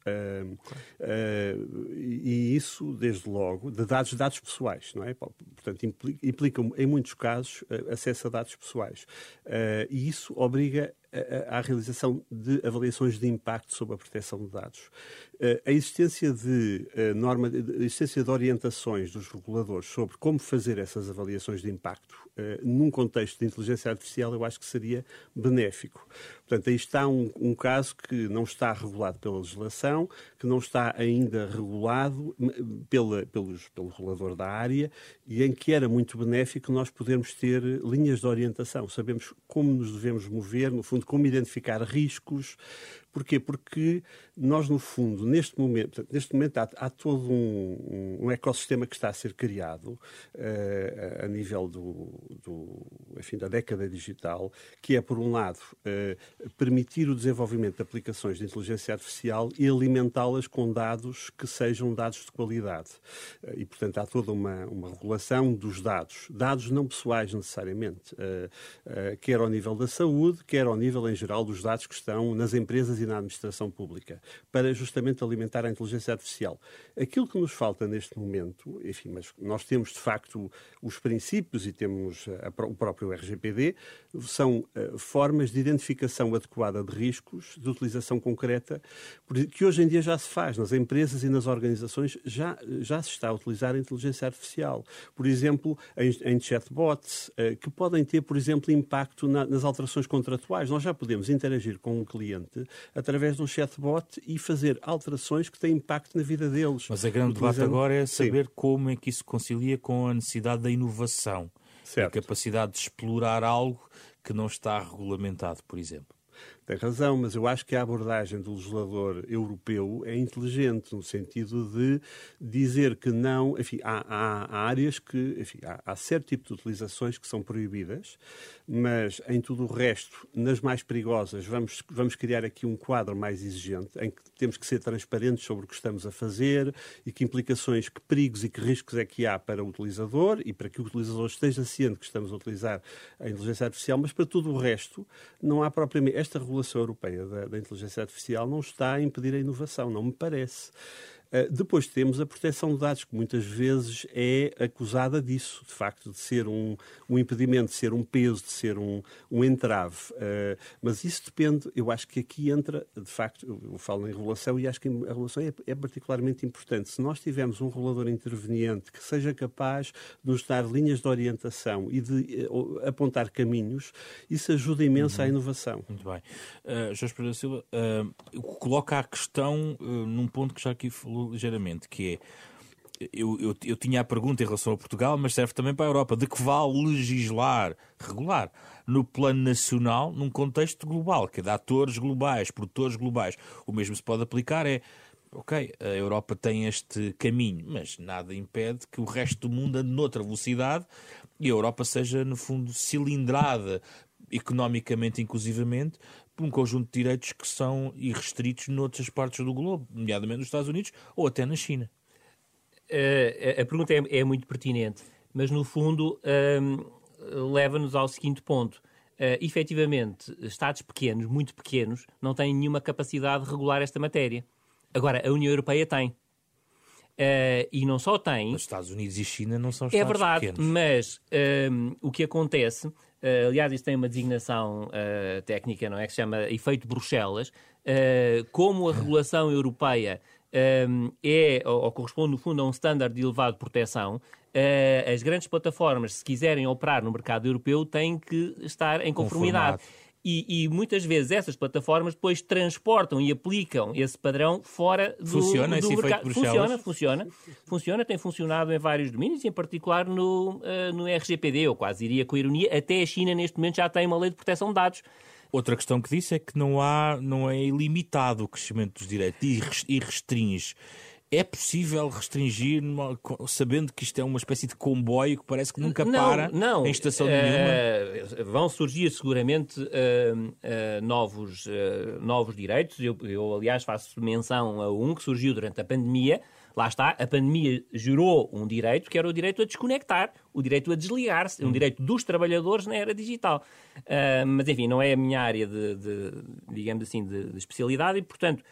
e isso, desde logo, de dados, dados pessoais, não é? Portanto, implica, implica em muitos casos, acesso a dados pessoais. e isso obriga à realização de avaliações de impacto sobre a proteção de dados. A existência de, norma, a existência de orientações dos reguladores sobre como fazer essas avaliações de impacto num contexto de inteligência artificial, eu acho que seria benéfico. Portanto, aí está um, um caso que não está regulado pela legislação, que não está ainda regulado pela, pelos, pelo regulador da área e em que era muito benéfico nós podermos ter linhas de orientação. Sabemos como nos devemos mover, no fundo, como identificar riscos, Porquê? Porque nós, no fundo, neste momento, neste momento há, há todo um, um, ecossistema que está a ser criado uh, a nível do, do, enfim, da década digital, que é, por um lado, uh, permitir o desenvolvimento de aplicações de inteligência artificial e alimentá-las com dados que sejam dados de qualidade. Uh, e, portanto, há toda uma, uma regulação dos dados, dados não pessoais necessariamente, quer ao nível da saúde, quer ao nível, em geral, dos dados que estão nas empresas e na administração pública, para justamente alimentar a inteligência artificial. Aquilo que nos falta neste momento, enfim, mas nós temos de facto os princípios e temos a, o próprio RGPD, são uh, formas de identificação adequada de riscos, de utilização concreta, que hoje em dia já se faz nas empresas e nas organizações, já, já se está a utilizar a inteligência artificial. Por exemplo, em, em chatbots, uh, que podem ter, por exemplo, impacto na, nas alterações contratuais. Nós já podemos interagir com um cliente através de um chatbot e fazer alterações que têm impacto na vida deles. Mas a grande debate agora é saber Sim. como é que isso concilia com a necessidade da inovação, certo. a capacidade de explorar algo que não está regulamentado, por exemplo. Tem razão, mas eu acho que a abordagem do legislador europeu é inteligente, no sentido de dizer que não. Enfim, há, há, áreas que. Enfim, há, há, certo tipo de utilizações que são proibidas, mas em tudo o resto, nas mais perigosas, vamos, vamos criar aqui um quadro mais exigente, em que temos que ser transparentes sobre o que estamos a fazer e que implicações, que perigos e que riscos é que há para o utilizador e para que o utilizador esteja ciente que estamos a utilizar a inteligência artificial, mas para tudo o resto, não há propriamente. Esta regulação europeia da, da inteligência artificial não está a impedir a inovação, não me parece. Eh, depois temos a proteção de dados, que muitas vezes é acusada disso, de facto, de ser um, um impedimento, de ser um peso, de ser um, um entrave. Uh, mas isso depende, eu acho que aqui entra, de facto, eu falo em regulação e acho que a regulação é, é particularmente importante. Se nós tivermos um regulador interveniente que seja capaz de nos dar linhas de orientação e de uh, apontar caminhos, isso ajuda imenso uhum. à inovação. Muito bem. Uh, Jorge Pereira Silva, coloca a questão num ponto que já aqui falou ligeiramente, que é eu, eu, eu, tinha a pergunta em relação a Portugal, mas serve também para a Europa. De que vale legislar, regular, no plano nacional, num contexto global, que é de atores globais, produtores globais? O mesmo se pode aplicar é, ok, a Europa tem este caminho, mas nada impede que o resto do mundo ande noutra velocidade e a Europa seja, no fundo, cilindrada economicamente, inclusivamente, por um conjunto de direitos que são irrestritos noutras partes do globo, nomeadamente nos Estados Unidos ou até na China. Uh, a pergunta é, é, muito pertinente, mas no fundo uh, leva-nos ao seguinte ponto. Uh, efetivamente, Estados pequenos, muito pequenos, não têm nenhuma capacidade de regular esta matéria. Agora, a União Europeia tem. Uh, e não só tem. Os Estados Unidos e China não são é Estados É verdade, pequenos. mas uh, o que acontece Uh, aliás, isso tem uma designação uh, técnica, não é? Que se chama efeito Bruxelas. Como a regulação europeia é, ou, ou, corresponde, no fundo, a um standard de elevado proteção, as grandes plataformas, se quiserem operar no mercado europeu, têm que estar em conformidade. E, e, muitas vezes essas plataformas depois transportam e aplicam esse padrão fora do, funciona do esse mercado. Funciona, funciona, funciona, tem funcionado em vários domínios, em particular no, uh, no RGPD, eu quase iria com ironia, até a China neste momento já tem uma lei de proteção de dados. Outra questão que disse é que não há, não é ilimitado o crescimento dos direitos e restringe. É possível restringir, sabendo que isto é uma espécie de comboio que parece que nunca não, para não. em estação uh, nenhuma? Vão surgir seguramente uh, uh, novos, novos direitos. Eu, eu, aliás, faço menção a um que surgiu durante a pandemia. Lá está, a pandemia gerou um direito que era o direito a desconectar, o direito a desligar-se, um hum. direito dos trabalhadores na era digital. mas, enfim, não é a minha área de, de digamos assim, de, de especialidade e, portanto,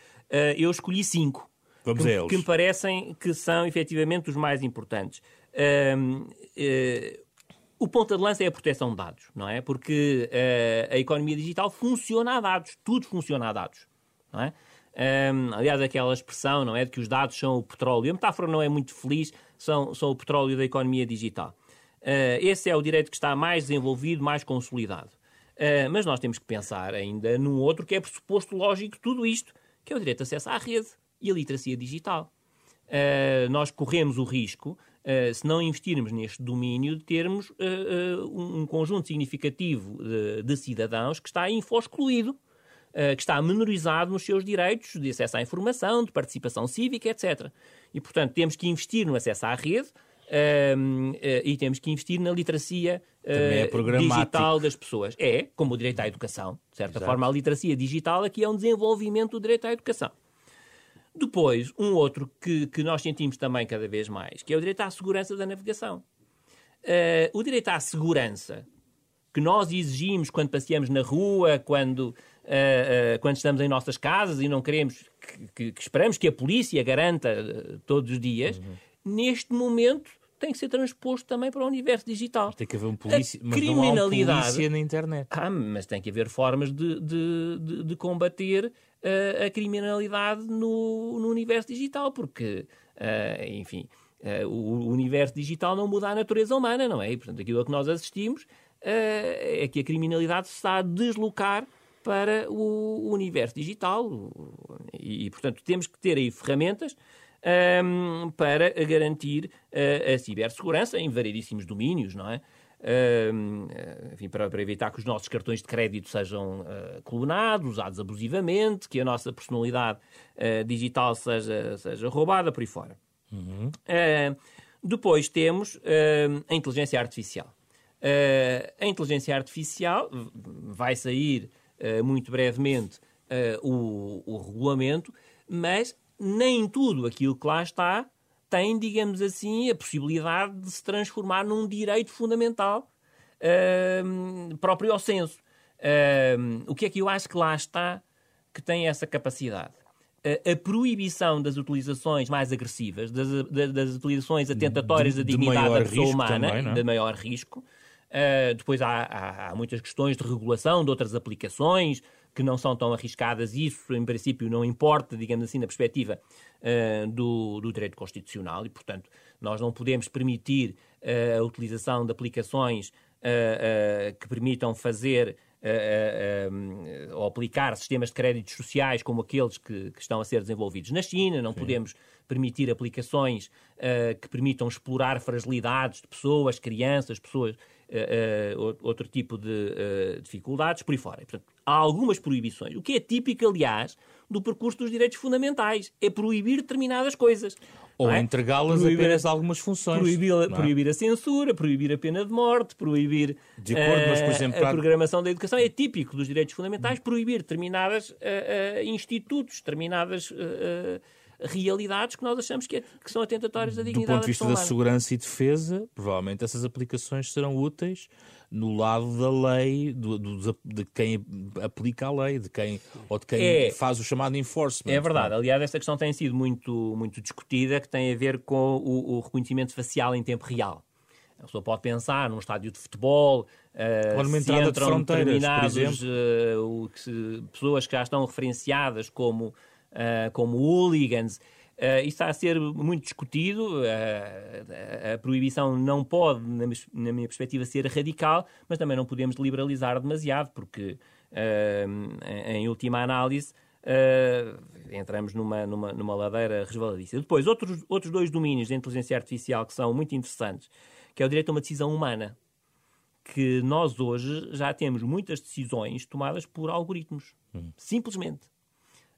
eu escolhi cinco. Vamos que, que me parecem que são efetivamente os mais importantes. Um, uh, eh, o ponta de lança é a proteção de dados, não é? Porque uh, a economia digital funciona a dados, tudo funciona a dados, não é? Um, aliás, aquela expressão, não é, de que os dados são o petróleo, a metáfora não é muito feliz, são, são o petróleo da economia digital. Uh, esse é o direito que está mais desenvolvido, mais consolidado. Uh, mas nós temos que pensar ainda num outro que é pressuposto lógico de tudo isto, que é o direito de acesso à rede e a literacia digital. Uh, nós corremos o risco, uh, se não investirmos neste domínio, de termos um conjunto significativo de, de, cidadãos que está info-excluído, que está menorizado nos seus direitos de acesso à informação, de participação cívica, etc. E, portanto, temos que investir no acesso à rede, Uh, uh, e temos que investir na literacia uh, é digital das pessoas. É, como o direito à educação. De certa Exato. forma, a literacia digital aqui é um desenvolvimento do direito à educação. Depois, um outro que, que nós sentimos também cada vez mais, que é o direito à segurança da navegação. Uh, o direito à segurança que nós exigimos quando passeamos na rua, quando, uh, uh, quando estamos em nossas casas e não queremos, que, que, que esperamos que a polícia garanta todos os dias, uhum. neste momento tem que ser transposto também para o universo digital. Mas tem que haver um polícia, mas criminalidade, não há um polícia na internet. Ah, mas tem que haver formas de, de, de, de combater a criminalidade no, no, universo digital, porque, uh, enfim, uh, o, universo digital não muda a natureza humana, não é? E, portanto, aquilo a que nós assistimos é que a criminalidade se está a deslocar para o universo digital e, portanto, temos que ter aí ferramentas um, para garantir a cibersegurança em variedíssimos domínios, não é? Uh, enfim, para, para, evitar que os nossos cartões de crédito sejam uh, clonados, usados abusivamente, que a nossa personalidade uh, digital seja, seja roubada por aí fora. Uhum. depois temos a inteligência artificial. a inteligência artificial vai sair muito brevemente o, o regulamento, mas nem tudo aquilo que lá está tem, digamos assim, a possibilidade de se transformar num direito fundamental uh, próprio ao senso. Uh, o que é que eu acho que lá está que tem essa capacidade? Uh, a proibição das utilizações mais agressivas, das, das utilizações atentatórias da dignidade da pessoa humana, também, é? de maior risco. Uh, depois há, há, há, muitas questões de regulação de outras aplicações, que não são tão arriscadas, isso em princípio não importa, digamos assim, na perspectiva uh, do, do, direito constitucional e, portanto, nós não podemos permitir uh, a utilização de aplicações uh, que permitam fazer ou aplicar sistemas de créditos sociais como aqueles que, que, estão a ser desenvolvidos na China, não Sim. podemos permitir aplicações que permitam explorar fragilidades de pessoas, crianças, pessoas uh, outro tipo de uh, dificuldades, por aí fora. portanto, há algumas proibições, o que é típico, aliás, do percurso dos direitos fundamentais, é proibir determinadas coisas. Ou é? entregá-las apenas a algumas funções. Proibir, é? proibir, a censura, proibir a pena de morte, proibir de acordo, mas, por exemplo, a programação da educação. É típico dos direitos fundamentais proibir determinados uh, uh, institutos, determinadas uh, realidades que nós achamos que, é, que são atentatórias da dignidade Do ponto de vista da segurança e defesa, provavelmente essas aplicações serão úteis no lado da lei, do, do, de quem aplica a lei, de quem, ou de quem é, faz o chamado enforcement. É verdade. Aliás, esta questão tem sido muito, muito discutida, que tem a ver com o, o reconhecimento facial em tempo real. A pessoa pode pensar num estádio de futebol, uh, se entram de determinados uh, que, pessoas que já estão referenciadas como uh, como hooligans. Uh, isso está a ser muito discutido. Uh, a, proibição não pode, na, na, minha perspectiva, ser radical, mas também não podemos liberalizar demasiado, porque, uh, em, última análise, entramos numa, numa, numa ladeira resvaladiça. Depois, outros, outros dois domínios de inteligência artificial que são muito interessantes, que é o direito a uma decisão humana, que nós hoje já temos muitas decisões tomadas por algoritmos, hum. simplesmente.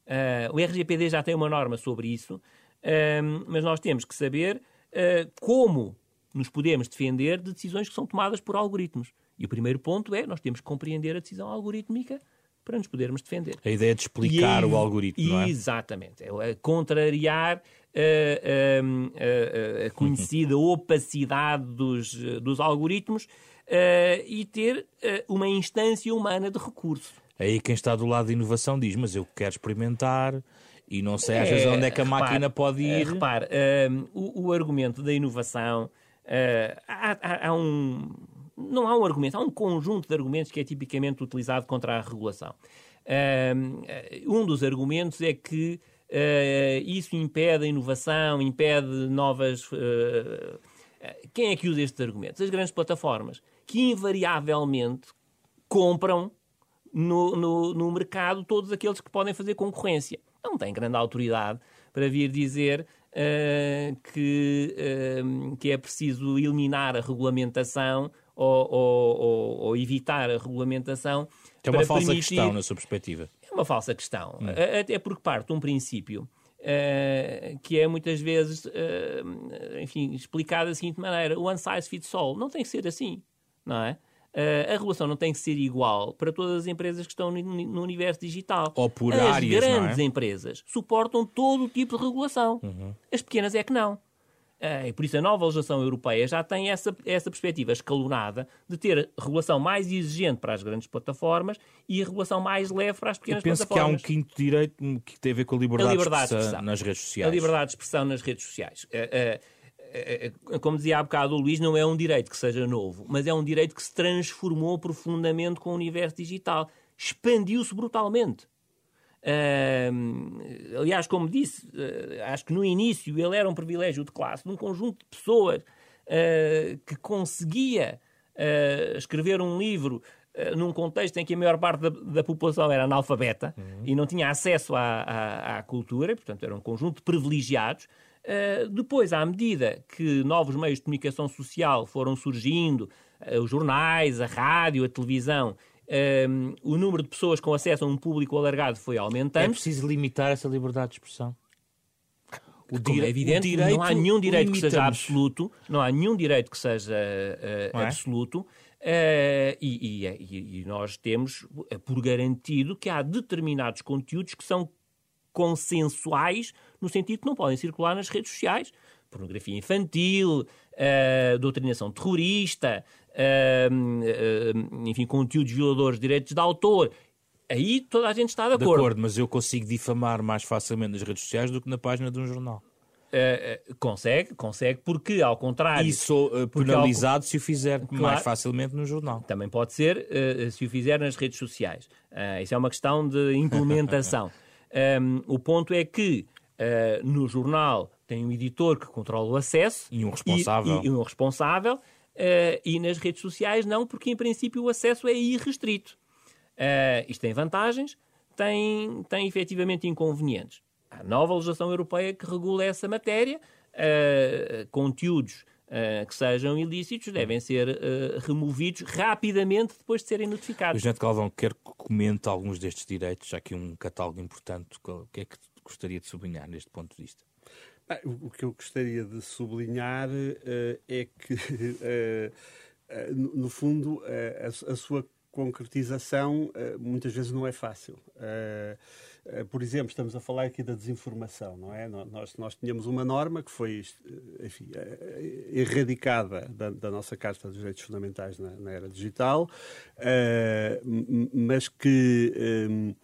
Uh, o RGPD já tem uma norma sobre isso, uh, mas nós temos que saber uh, como nos podemos defender de decisões que são tomadas por algoritmos. E o primeiro ponto é nós temos que compreender a decisão algorítmica para nos podermos defender. A ideia de explicar o algoritmo, não é? Exatamente. É contrariar a, a, a conhecida opacidade dos, dos algoritmos e ter uma instância humana de recurso. Aí quem está do lado da inovação diz, mas eu quero experimentar e não sei às vezes é, onde é que a máquina pode ir. Repare, um, o, o, argumento da inovação, uh, há, há, há, um... Não há um argumento, há um conjunto de argumentos que é tipicamente utilizado contra a regulação. Um, um dos argumentos é que uh, isso impede a inovação, impede novas... Uh, quem é que usa estes argumentos? As grandes plataformas, que invariavelmente compram no, no, no mercado todos aqueles que podem fazer concorrência. Não tem grande autoridade para vir dizer uh, que, uh, que é preciso eliminar a regulamentação ou, ou, ou, ou evitar a regulamentação. É uma falsa permitir... questão, na sua perspectiva. É uma falsa questão. Hum. Até porque parte de um princípio Uh, que é muitas vezes, enfim, explicado da seguinte maneira: one size fits all. Não tem que ser assim, não é? Uh, a regulação não tem que ser igual para todas as empresas que estão no, no universo digital. Ou por as áreas, grandes é? empresas suportam todo o tipo de regulação. Uhum. As pequenas é que não. Uh, e por isso a nova legislação europeia já tem essa, essa perspectiva escalonada de ter regulação mais exigente para as grandes plataformas e a regulação mais leve para as pequenas Eu penso plataformas. que há um quinto direito que tem a ver com a liberdade, a liberdade de, expressão de, expressão nas redes sociais. A liberdade de expressão nas redes sociais. Uh, como dizia há bocado o Luís, não é um direito que seja novo, mas é um direito que se transformou profundamente com o universo digital. Expandiu-se brutalmente. Uh, aliás, como disse, uh, acho que no início ele era um privilégio de classe, num conjunto de pessoas uh, que conseguia escrever um livro num contexto em que a maior parte da, da população era analfabeta uhum. e não tinha acesso à, à, à, cultura, portanto era um conjunto de privilegiados. Uh, depois, à medida que novos meios de comunicação social foram surgindo, uh, os jornais, a rádio, a televisão, uh, o número de pessoas com acesso a um público alargado foi aumentando. É preciso limitar essa liberdade de expressão. O Como é evidente, direito, não há nenhum direito que seja absoluto, não há nenhum direito que seja é? absoluto, e, e, e nós temos por garantido que há determinados conteúdos que são consensuais, no sentido que não podem circular nas redes sociais. Pornografia infantil, uh, doutrinação terrorista, uh, uh, enfim, conteúdos violadores de direitos de autor. Aí toda a gente está de acordo. De acordo, mas eu consigo difamar mais facilmente nas redes sociais do que na página de um jornal. Uh, consegue, consegue, porque ao contrário. E sou uh, penalizado ao... se o fizer claro, mais facilmente no jornal. Também pode ser uh, se o fizer nas redes sociais. isso é uma questão de implementação. Um, <laughs> o ponto é que uh, no jornal tem um editor que controla o acesso e um responsável. E, e um responsável uh, e nas redes sociais não, porque em princípio o acesso é irrestrito. Uh, isto tem vantagens, tem, tem efetivamente inconvenientes. Há nova legislação europeia que regula essa matéria, conteúdos Uh, que sejam ilícitos devem ser uh, removidos rapidamente depois de serem notificados. O Jeanette Galvão quer que comente alguns destes direitos, já que um catálogo importante. O que é que gostaria de sublinhar neste ponto de vista? o que eu gostaria de sublinhar uh, é que, <laughs> no fundo, a, a, sua concretização muitas vezes não é fácil. Por exemplo, estamos a falar aqui da desinformação, não é? Nós, nós tínhamos uma norma que foi, enfim, erradicada da, da nossa Carta dos Direitos Fundamentais na, na era digital, uh, mas que. Um,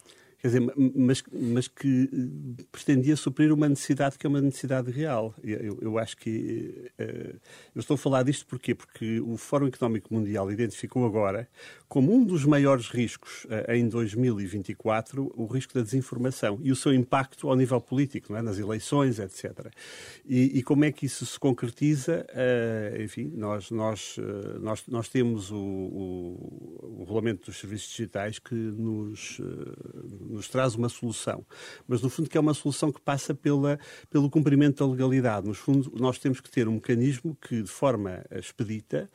quer dizer, mas, mas que eh, pretendia suprir uma necessidade que é uma necessidade real. Eu, eu acho que. Uh, eu estou a falar disto porquê? Porque o Fórum Económico Mundial identificou agora como um dos maiores riscos uh, em 2024 o risco da desinformação e o seu impacto ao nível político, é? nas eleições, etc. E, e, como é que isso se concretiza? Uh, enfim, nós, nós, nós, nós temos o, o, o, Regulamento dos Serviços Digitais que nos nos traz uma solução. Mas, no fundo, que é uma solução que passa pela, pelo cumprimento da legalidade. No fundo, nós temos que ter um mecanismo que, de forma expedita,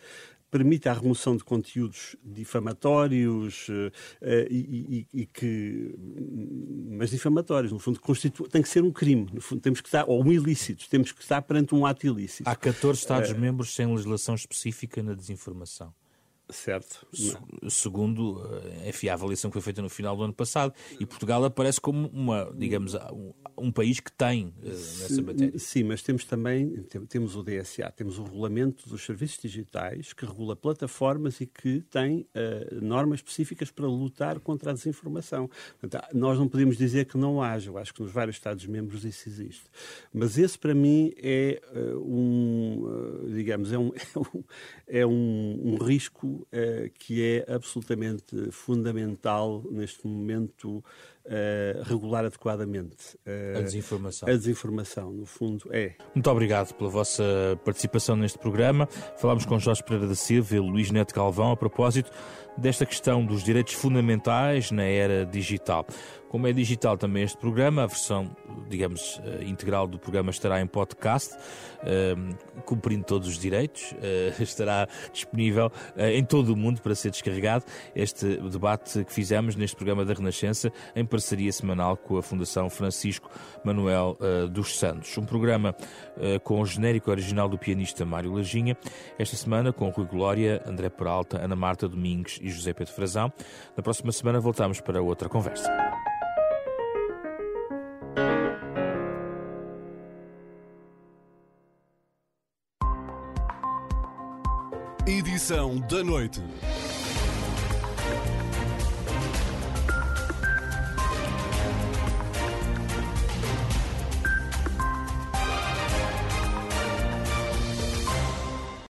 permite a remoção de conteúdos difamatórios uh, e, e, e, que mas difamatórios no fundo constitu... tem que ser um crime no fundo temos que estar ou um ilícito temos que estar perante um ato ilícito há 14 estados uh, membros sem legislação específica na desinformação Certo. Segundo eh, enfim, a avaliação que foi feita no final do ano passado. E Portugal aparece como uma, digamos, um, um país que tem uh, nessa matéria. Sim, mas temos também, temos o DSA, temos o Regulamento dos Serviços Digitais, que regula plataformas e que tem uh, normas específicas para lutar contra a desinformação. Portanto, nós não podemos dizer que não haja, eu acho que nos vários Estados-membros isso existe. Mas esse, para mim, é uh, um, digamos, <laughs> é um, é um, um risco uh, que é absolutamente fundamental neste momento uh, regular adequadamente uh, a desinformação. A desinformação, no fundo, é. Muito obrigado pela vossa participação neste programa. Falámos com Jorge Pereira da Silva e Luís Neto Galvão a propósito desta questão dos direitos fundamentais na era digital. Como é digital também este programa, a versão, digamos, eh, integral do programa estará em podcast, ehm, cumprindo todos os direitos, eh, <laughs> estará disponível eh, em todo o mundo para ser descarregado. Este debate que fizemos neste programa da Renascença, em parceria semanal com a Fundação Francisco Manuel dos Santos. Um programa com o genérico original do pianista Mário Lajinha, esta semana com Rui Glória, André Peralta, Ana Marta Domingues e José Pedro Frazão. Na próxima semana voltamos para outra conversa. Edição da noite.